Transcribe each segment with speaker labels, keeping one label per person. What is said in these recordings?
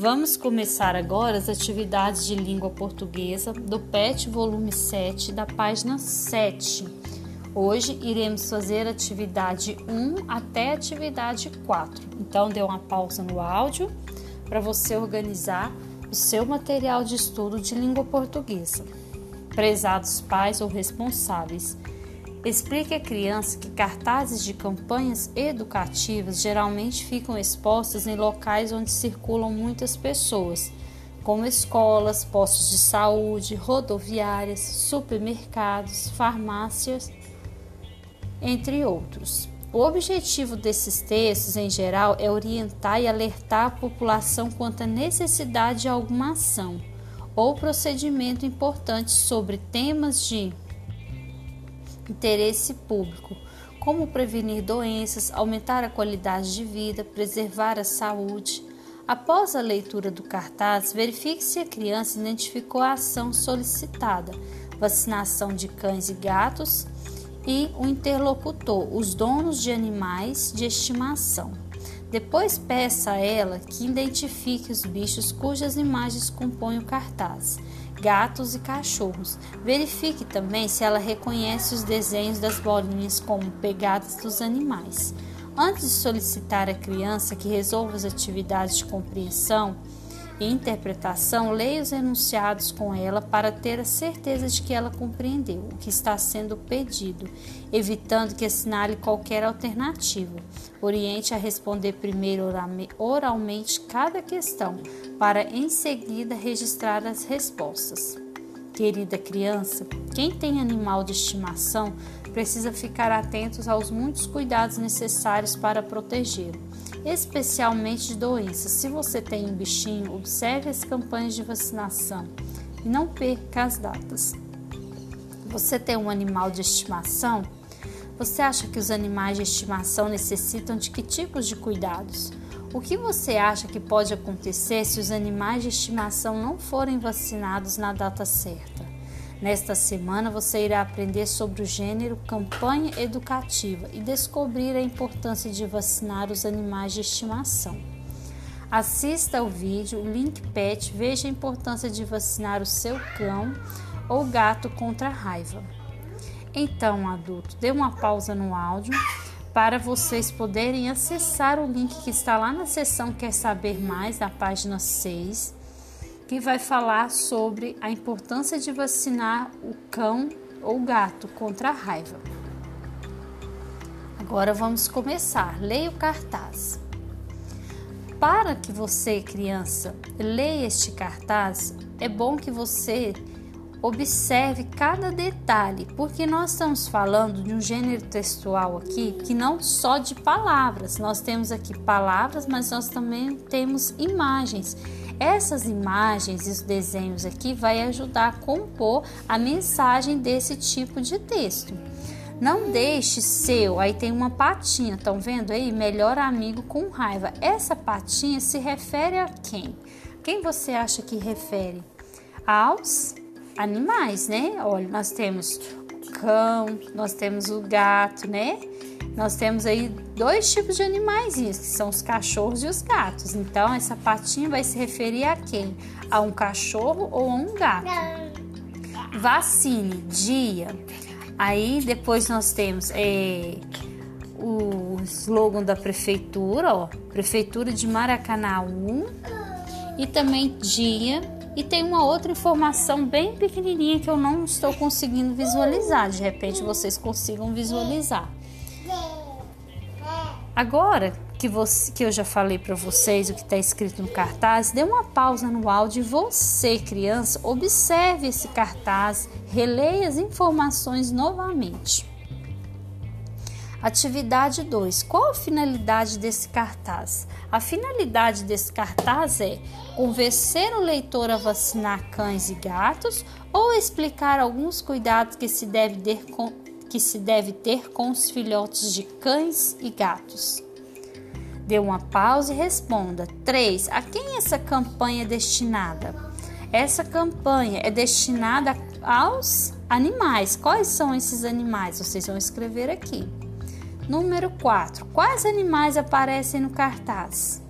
Speaker 1: Vamos começar agora as atividades de língua portuguesa do PET volume 7, da página 7. Hoje iremos fazer atividade 1 até atividade 4. Então, dê uma pausa no áudio para você organizar o seu material de estudo de língua portuguesa. Prezados pais ou responsáveis, Explique à criança que cartazes de campanhas educativas geralmente ficam expostos em locais onde circulam muitas pessoas, como escolas, postos de saúde, rodoviárias, supermercados, farmácias, entre outros. O objetivo desses textos, em geral, é orientar e alertar a população quanto à necessidade de alguma ação ou procedimento importante sobre temas de interesse público, como prevenir doenças, aumentar a qualidade de vida, preservar a saúde. Após a leitura do cartaz, verifique se a criança identificou a ação solicitada, vacinação de cães e gatos, e o interlocutor, os donos de animais de estimação. Depois peça a ela que identifique os bichos cujas imagens compõem o cartaz gatos e cachorros. Verifique também se ela reconhece os desenhos das bolinhas como pegadas dos animais. Antes de solicitar à criança que resolva as atividades de compreensão, interpretação, leia os enunciados com ela para ter a certeza de que ela compreendeu o que está sendo pedido, evitando que assinale qualquer alternativa. Oriente a responder primeiro oralmente cada questão, para em seguida registrar as respostas. Querida criança, quem tem animal de estimação precisa ficar atentos aos muitos cuidados necessários para protegê-lo especialmente de doenças. Se você tem um bichinho, observe as campanhas de vacinação e não perca as datas. Você tem um animal de estimação? Você acha que os animais de estimação necessitam de que tipos de cuidados? O que você acha que pode acontecer se os animais de estimação não forem vacinados na data certa? Nesta semana você irá aprender sobre o gênero campanha educativa e descobrir a importância de vacinar os animais de estimação. Assista ao vídeo Link Pet, veja a importância de vacinar o seu cão ou gato contra a raiva. Então, adulto, dê uma pausa no áudio para vocês poderem acessar o link que está lá na seção Quer Saber Mais, na página 6 que vai falar sobre a importância de vacinar o cão ou gato contra a raiva. Agora vamos começar. Leia o cartaz. Para que você, criança, leia este cartaz, é bom que você observe cada detalhe, porque nós estamos falando de um gênero textual aqui que não só de palavras, nós temos aqui palavras, mas nós também temos imagens. Essas imagens e os desenhos aqui vai ajudar a compor a mensagem desse tipo de texto. Não deixe seu, aí tem uma patinha, estão vendo aí? Melhor amigo com raiva. Essa patinha se refere a quem? Quem você acha que refere? Aos animais, né? Olha, nós temos o cão, nós temos o gato, né? Nós temos aí dois tipos de animais, que são os cachorros e os gatos. Então, essa patinha vai se referir a quem? A um cachorro ou a um gato. Vacine, dia. Aí depois nós temos é, o slogan da prefeitura, ó, Prefeitura de Maracanã 1, e também dia. E tem uma outra informação bem pequenininha que eu não estou conseguindo visualizar. De repente vocês consigam visualizar. Agora que, você, que eu já falei para vocês o que está escrito no cartaz, dê uma pausa no áudio e você, criança, observe esse cartaz, releia as informações novamente. Atividade 2. Qual a finalidade desse cartaz? A finalidade desse cartaz é convencer o leitor a vacinar cães e gatos ou explicar alguns cuidados que se deve ter com, que se deve ter com os filhotes de cães e gatos. Dê uma pausa e responda. 3. A quem essa campanha é destinada? Essa campanha é destinada aos animais. Quais são esses animais? Vocês vão escrever aqui. Número 4. Quais animais aparecem no cartaz?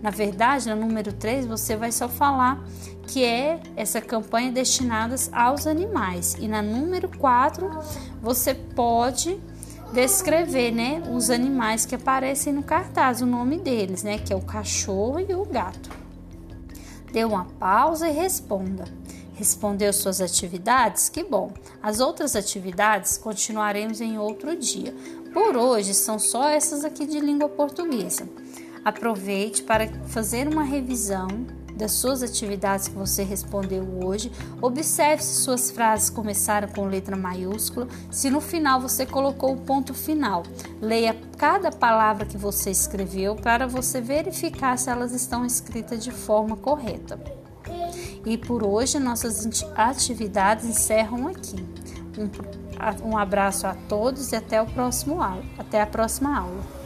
Speaker 1: Na verdade, no número 3, você vai só falar que é essa campanha destinada aos animais. E na número 4, você pode descrever, né, os animais que aparecem no cartaz, o nome deles, né, que é o cachorro e o gato. Dê uma pausa e responda. Respondeu suas atividades? Que bom! As outras atividades continuaremos em outro dia. Por hoje são só essas aqui de língua portuguesa. Aproveite para fazer uma revisão das suas atividades que você respondeu hoje. Observe se suas frases começaram com letra maiúscula, se no final você colocou o ponto final. Leia cada palavra que você escreveu para você verificar se elas estão escritas de forma correta. E por hoje nossas atividades encerram aqui. Um, abraço a todos e até o próximo aula. Até a próxima aula.